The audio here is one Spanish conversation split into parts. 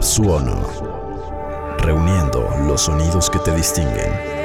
Suono. Reuniendo los sonidos que te distinguen.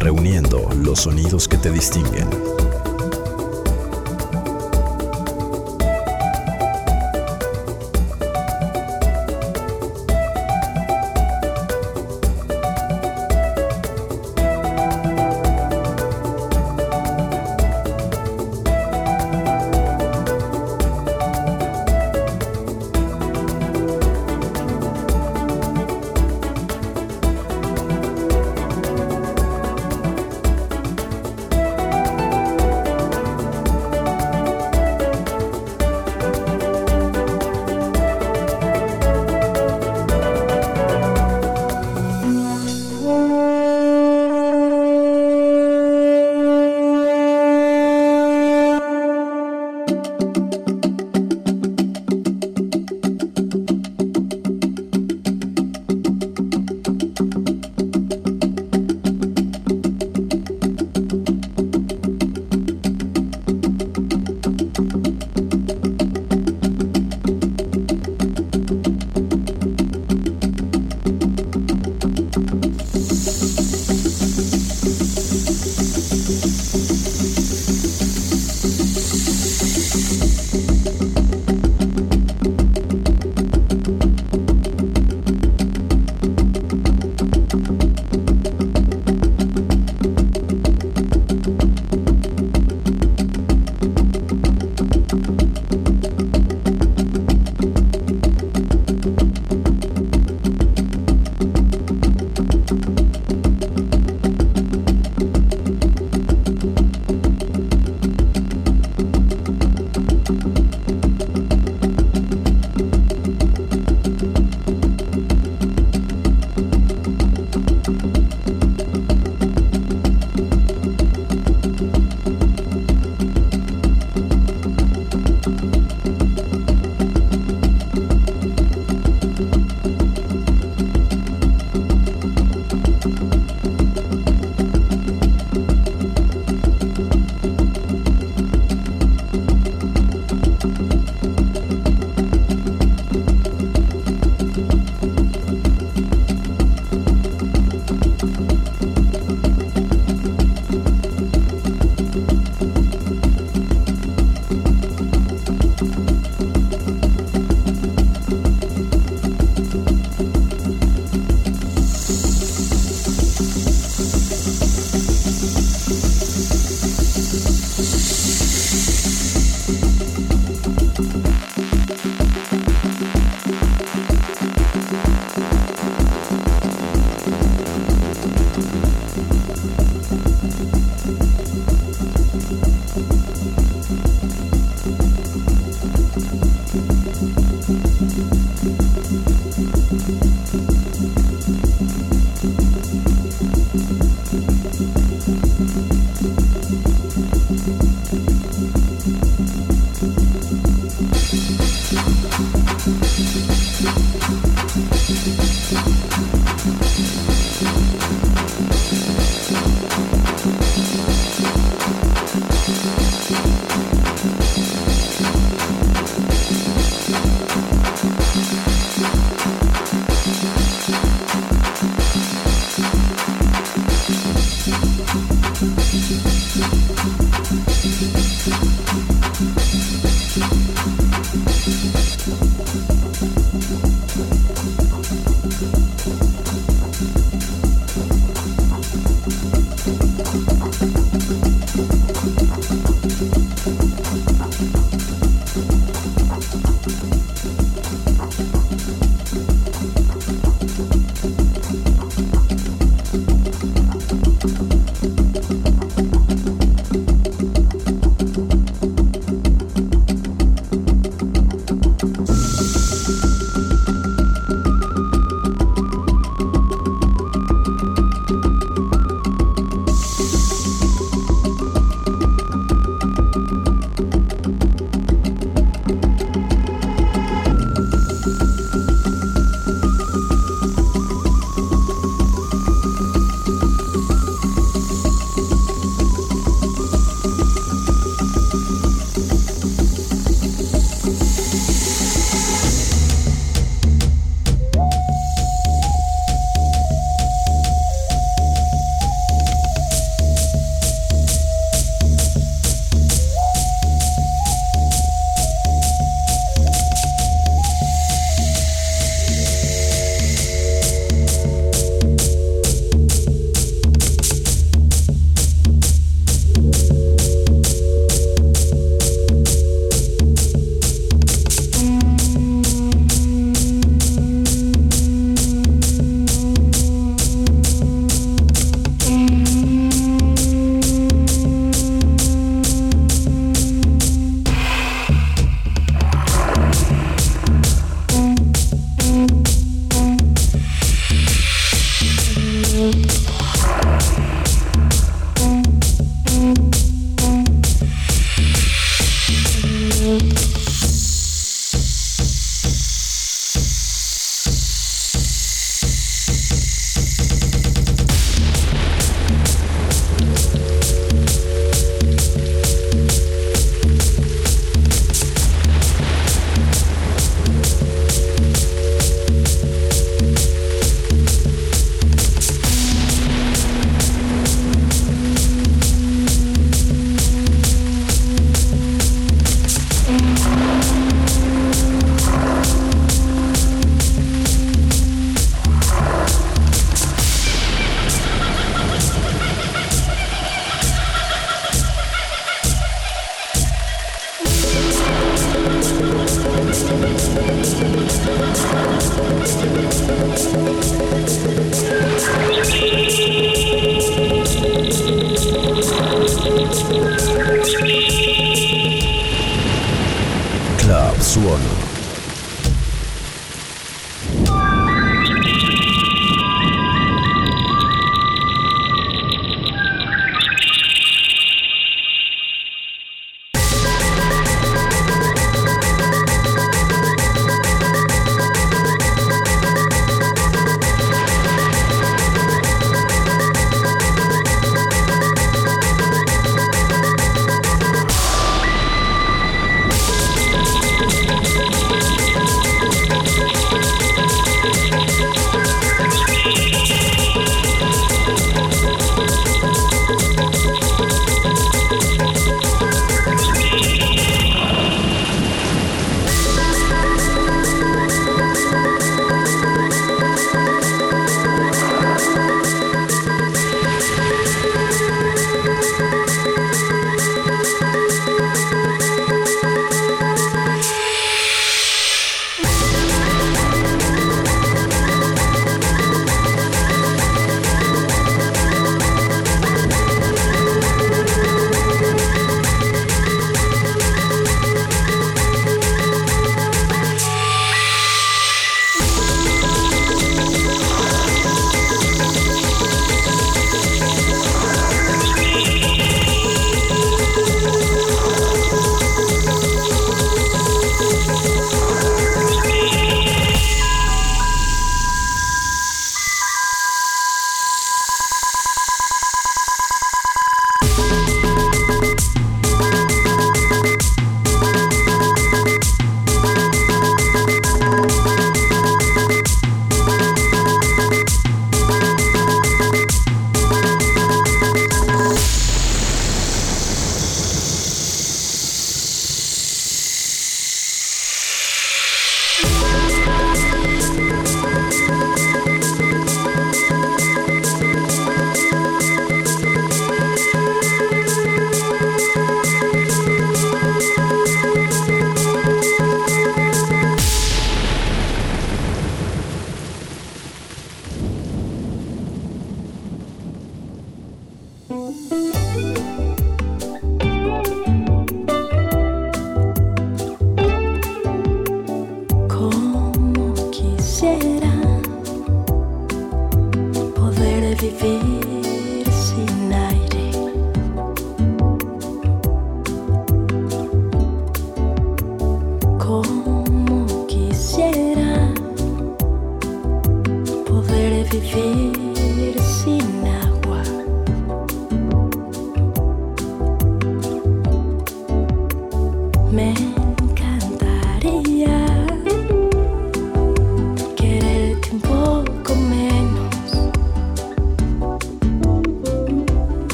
Reuniendo los sonidos que te distinguen.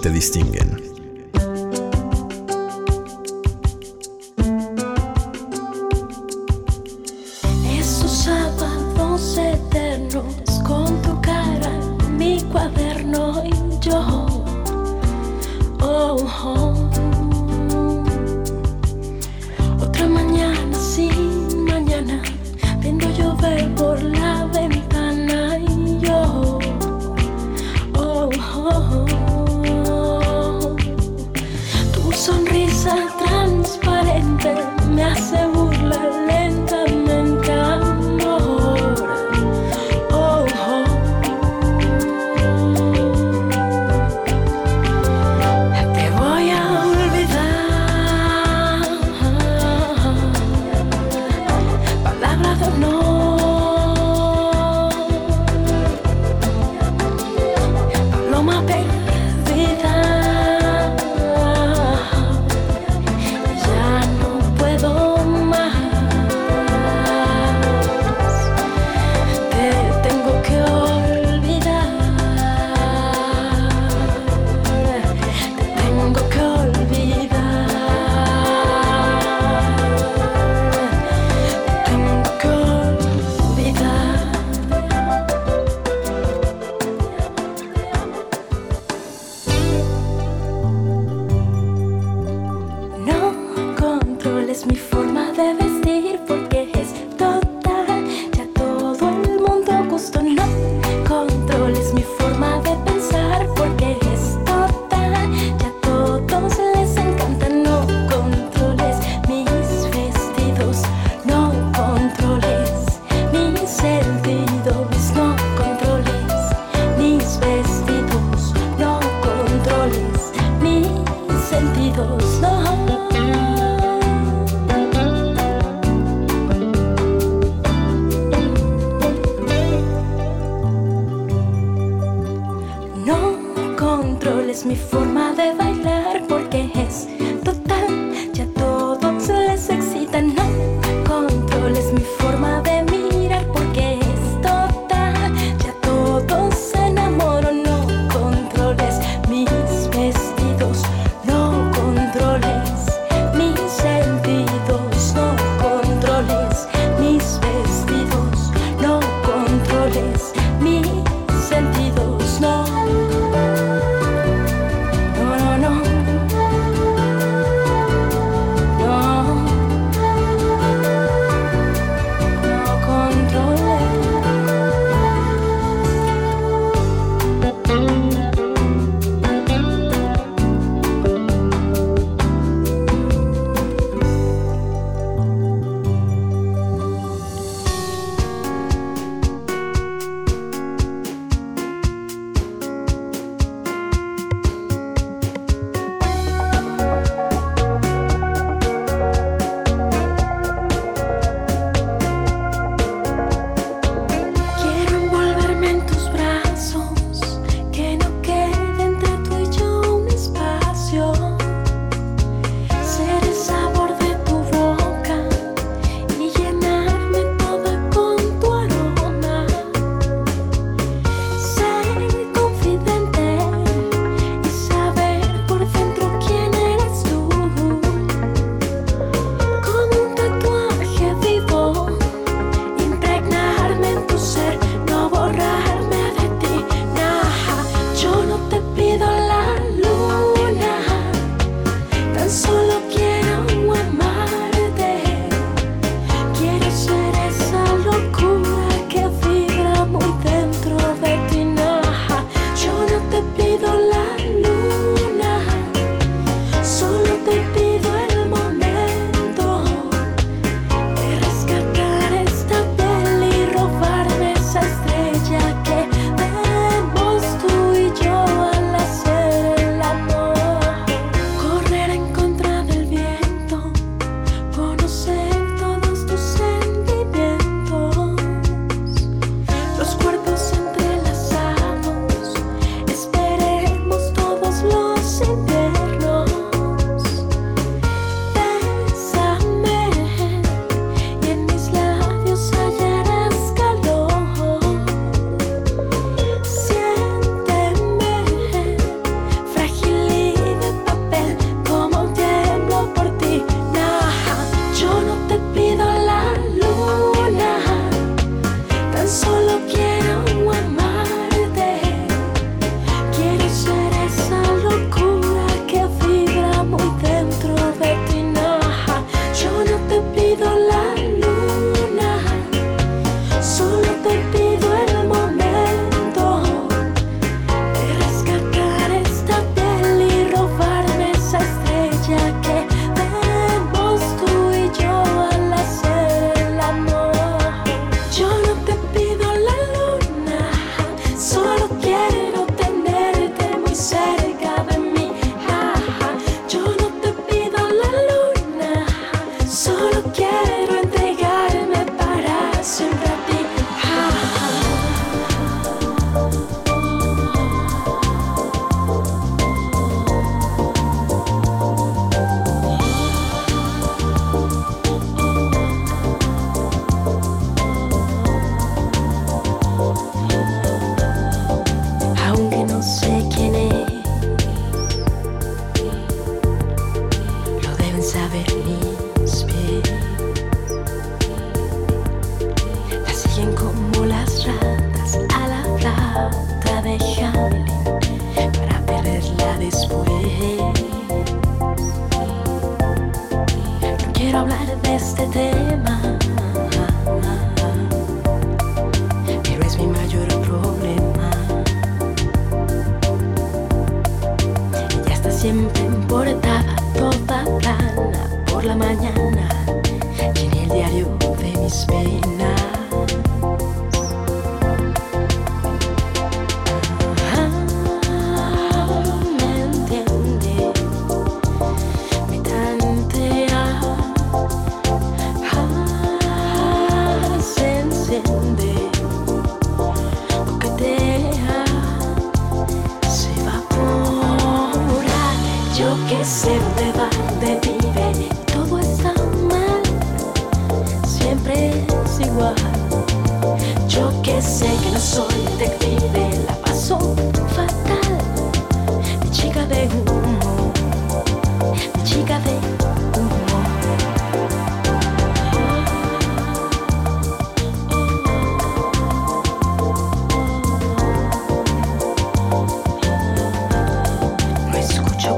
te distinguen. Esos sábados eternos con tu cara, mi cuaderno y yo. Oh, oh.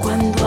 Cuando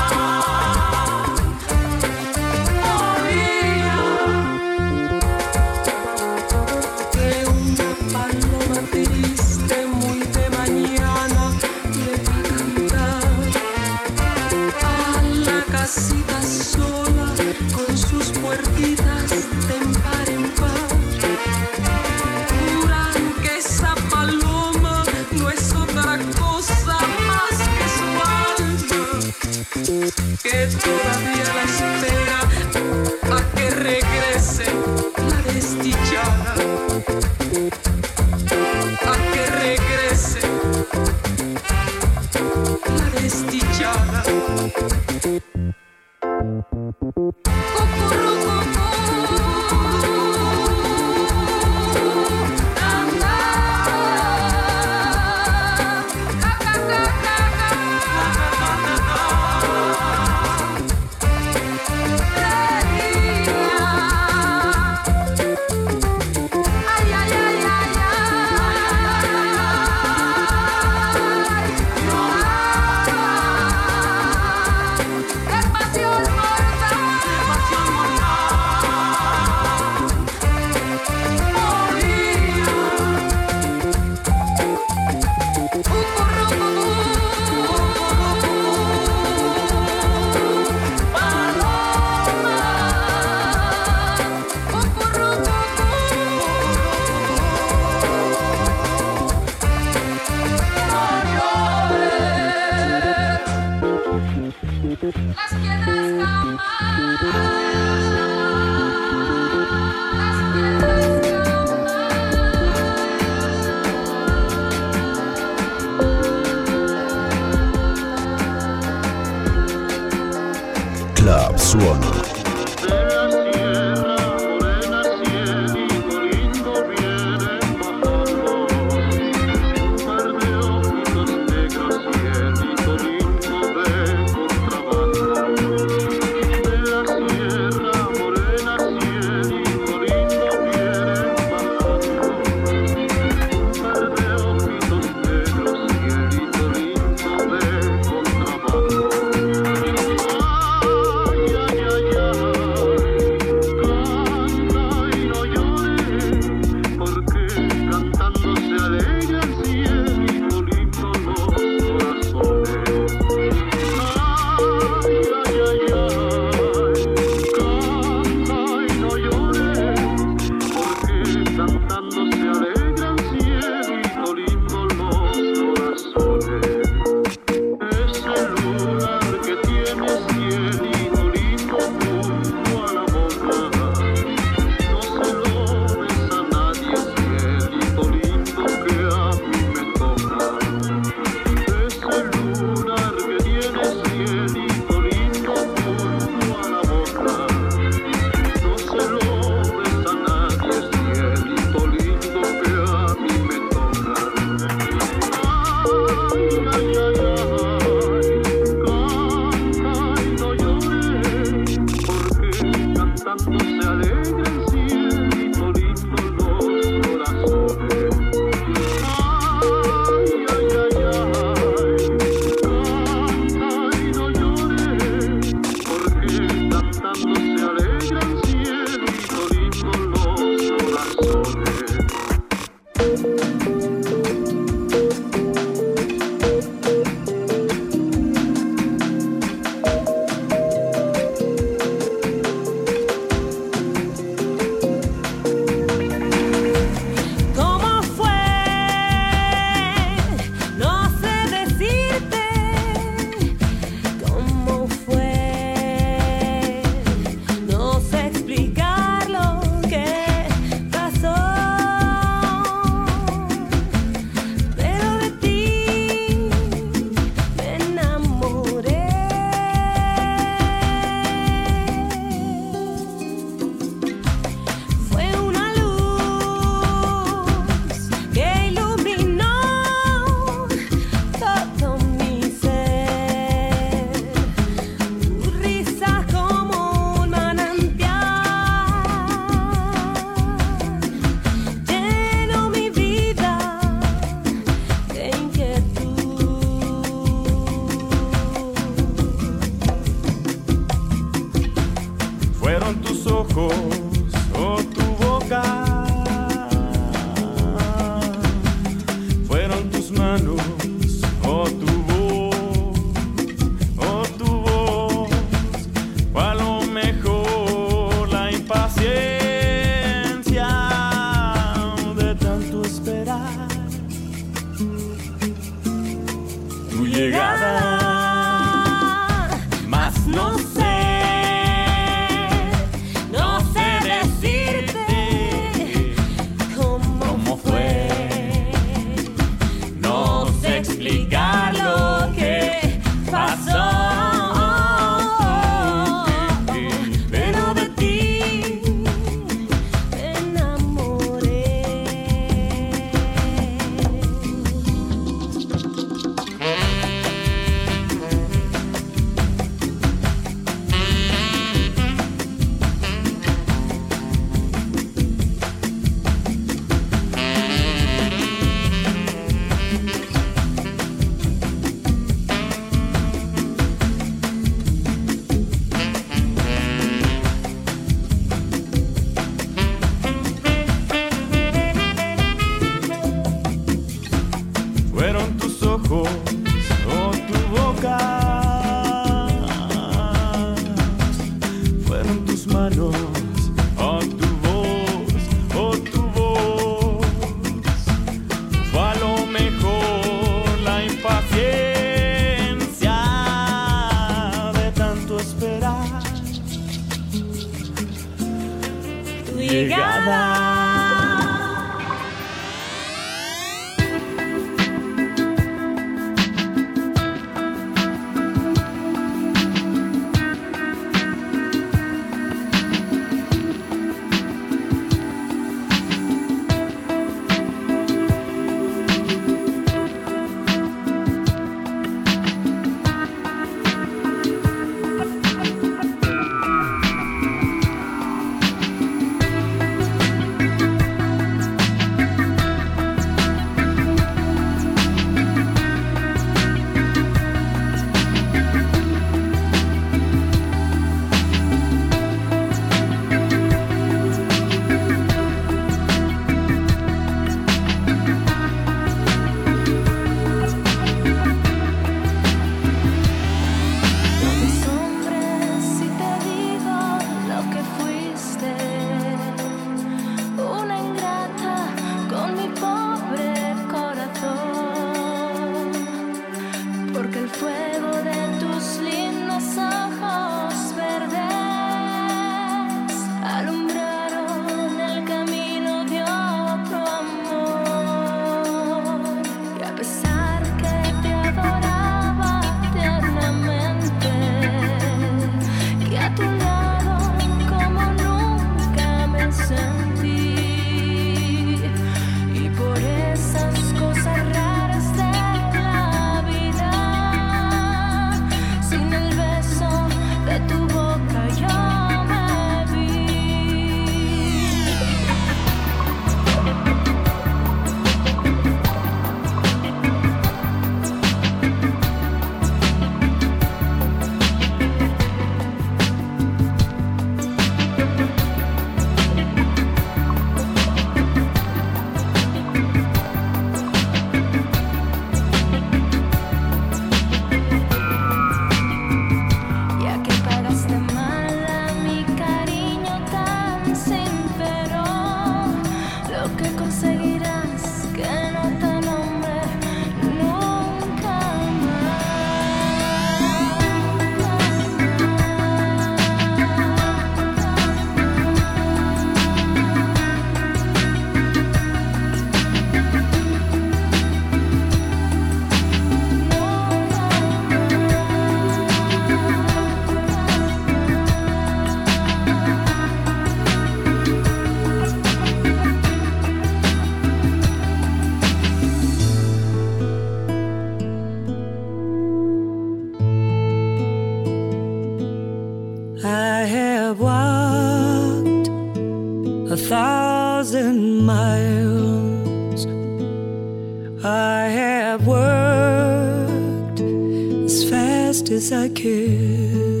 I have worked as fast as I could,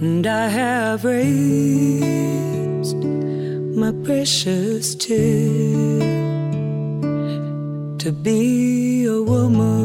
and I have raised my precious two to be a woman.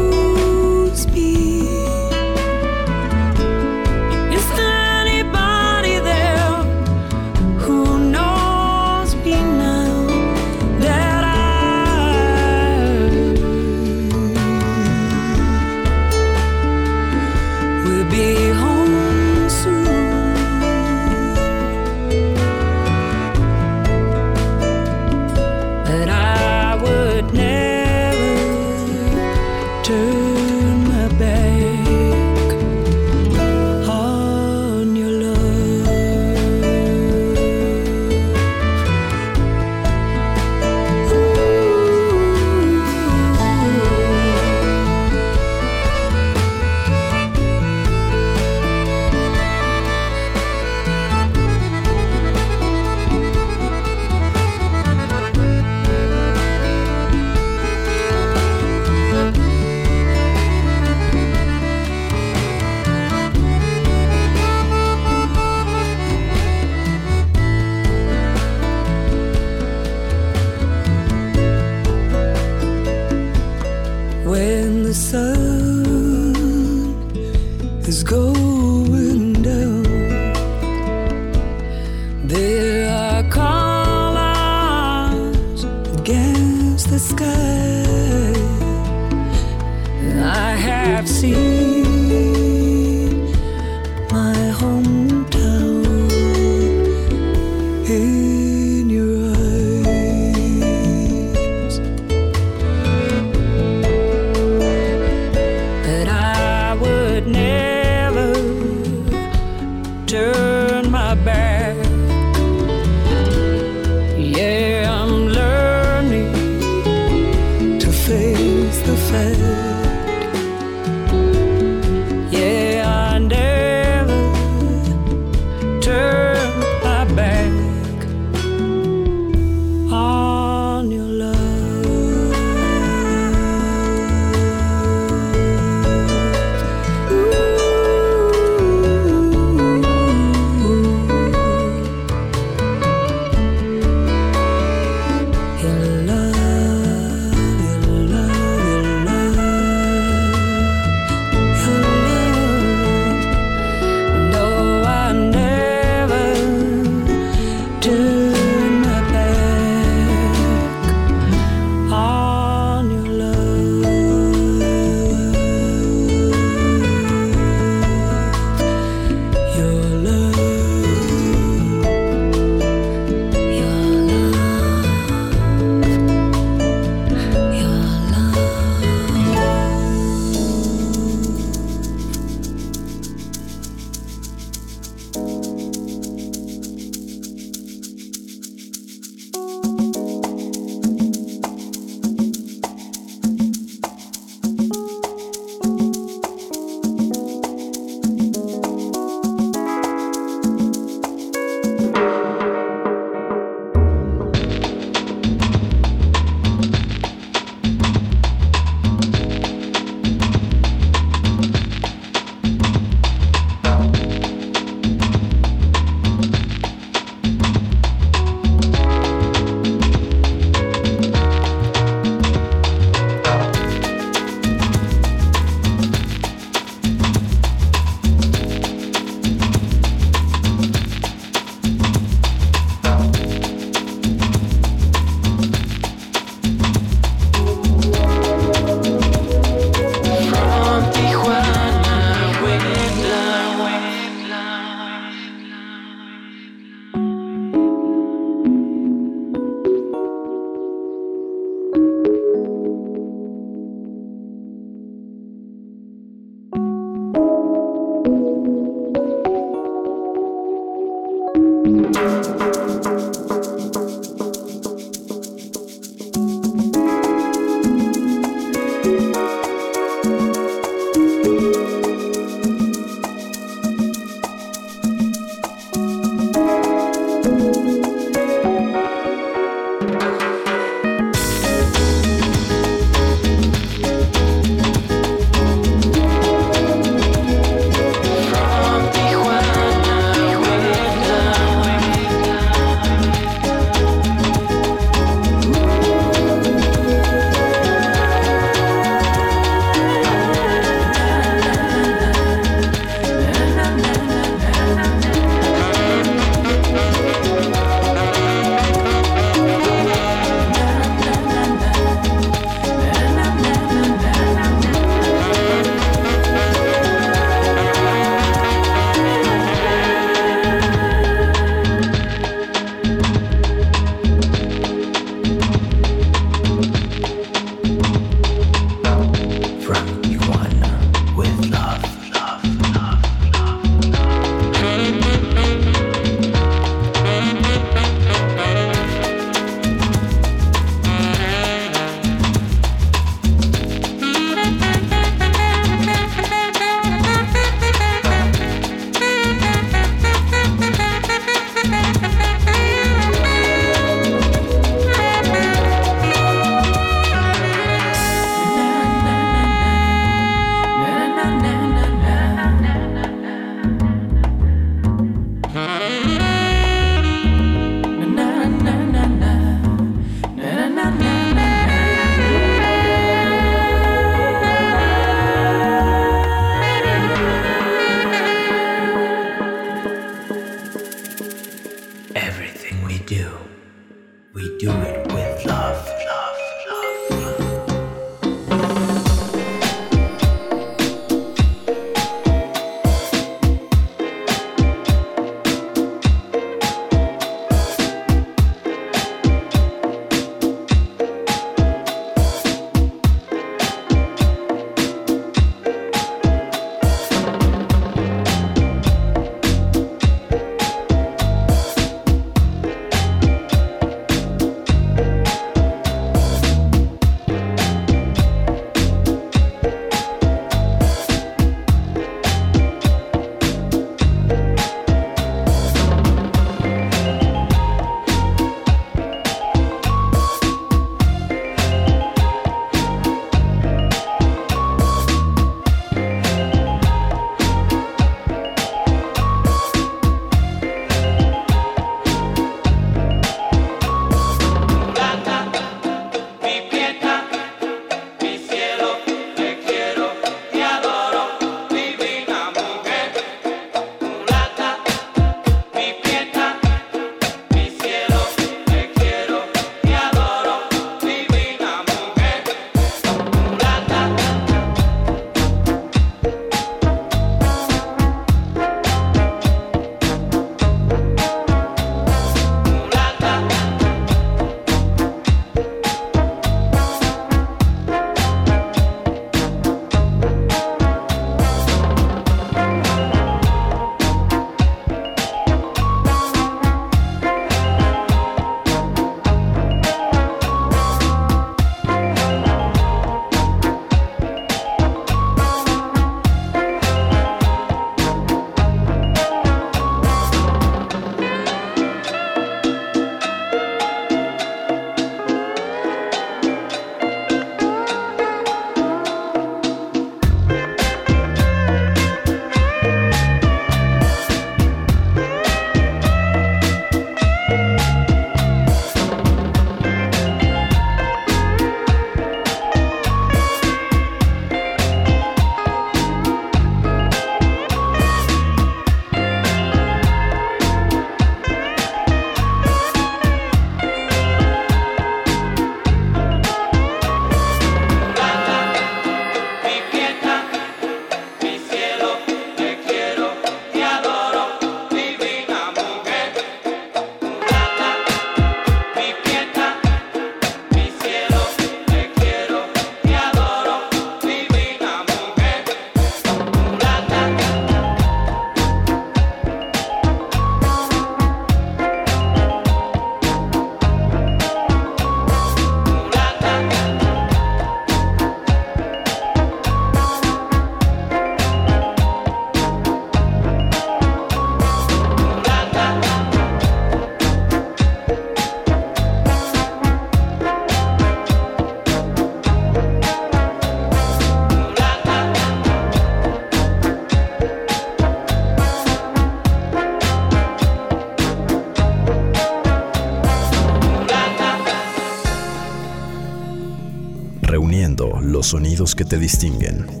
Que te distinguen.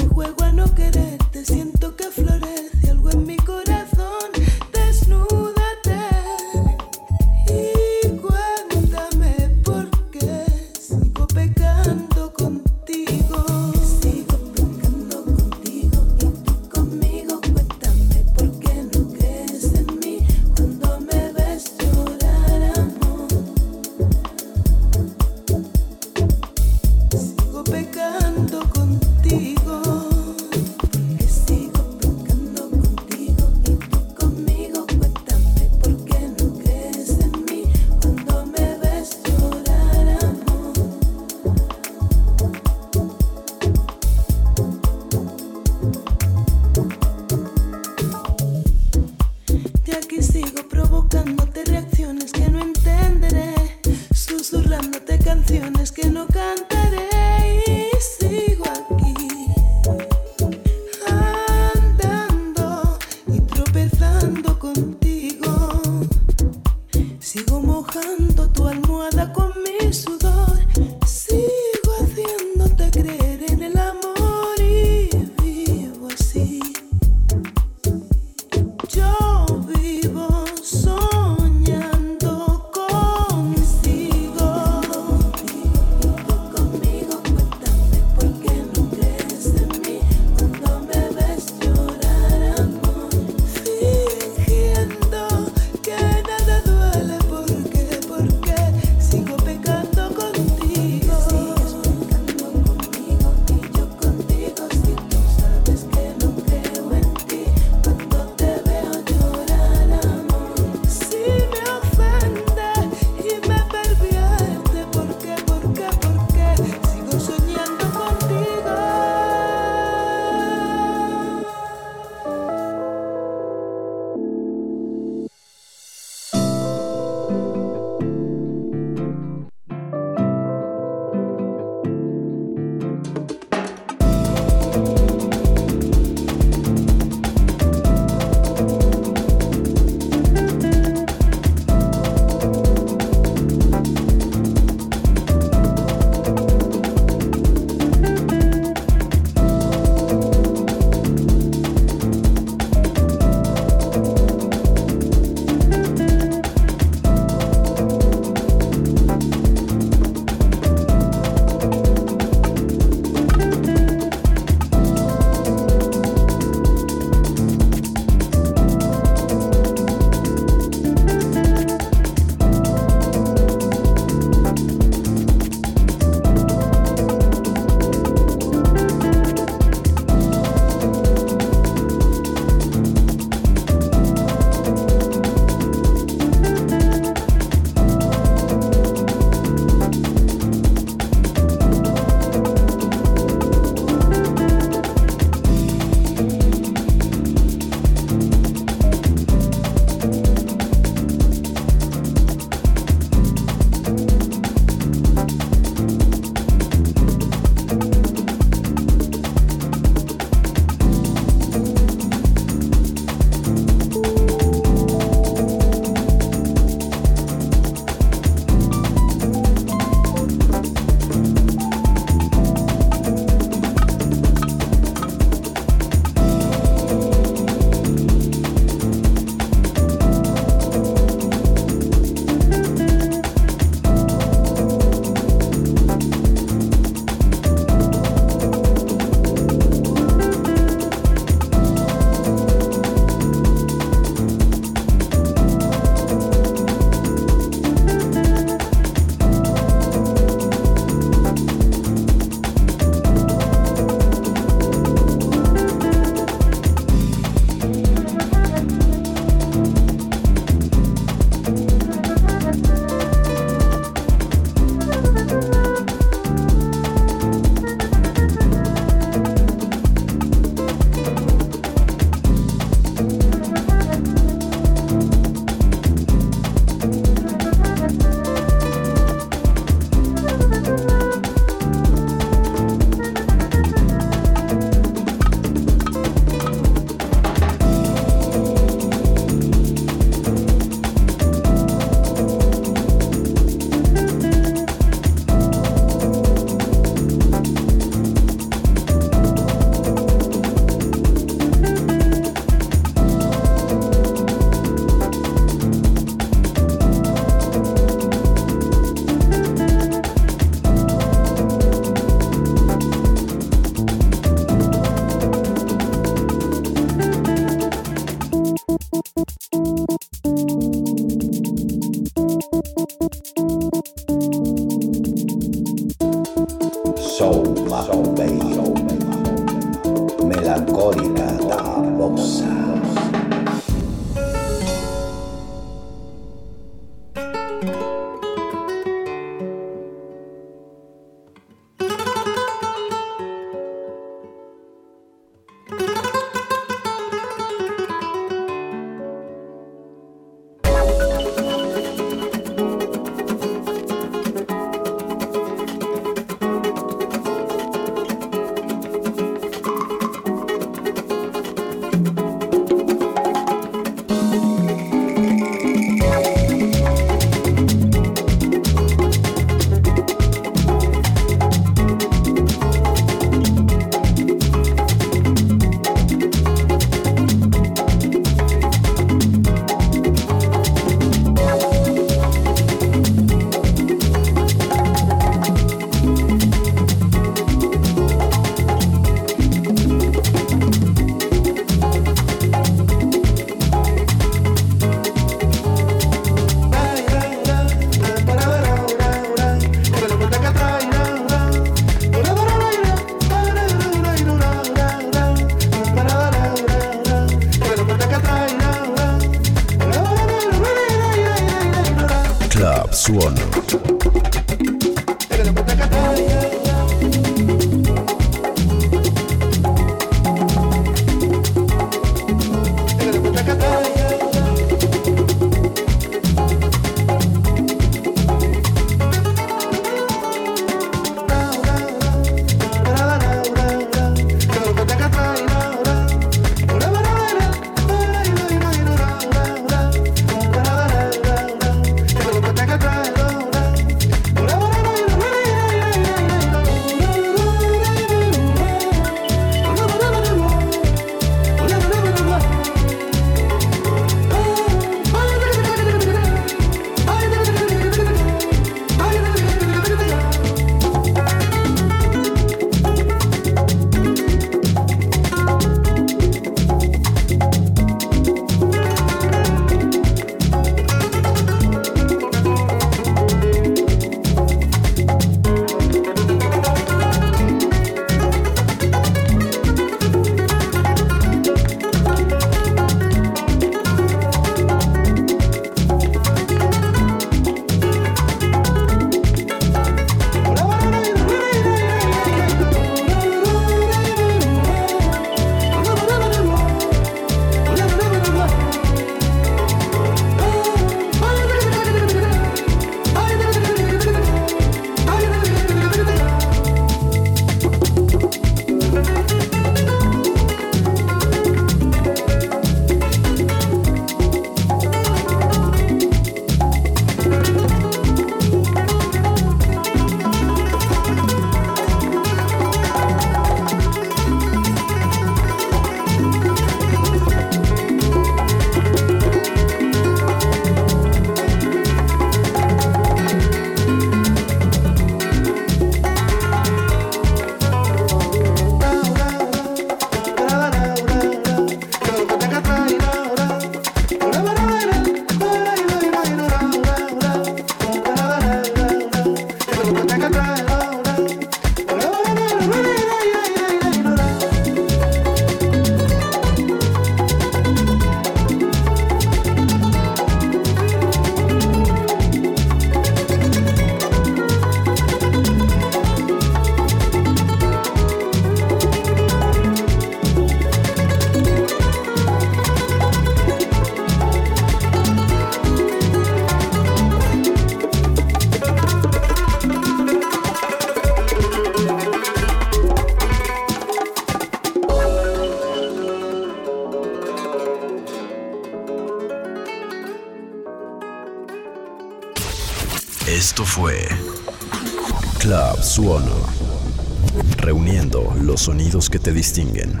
Que te distinguen.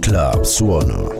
Club Suono.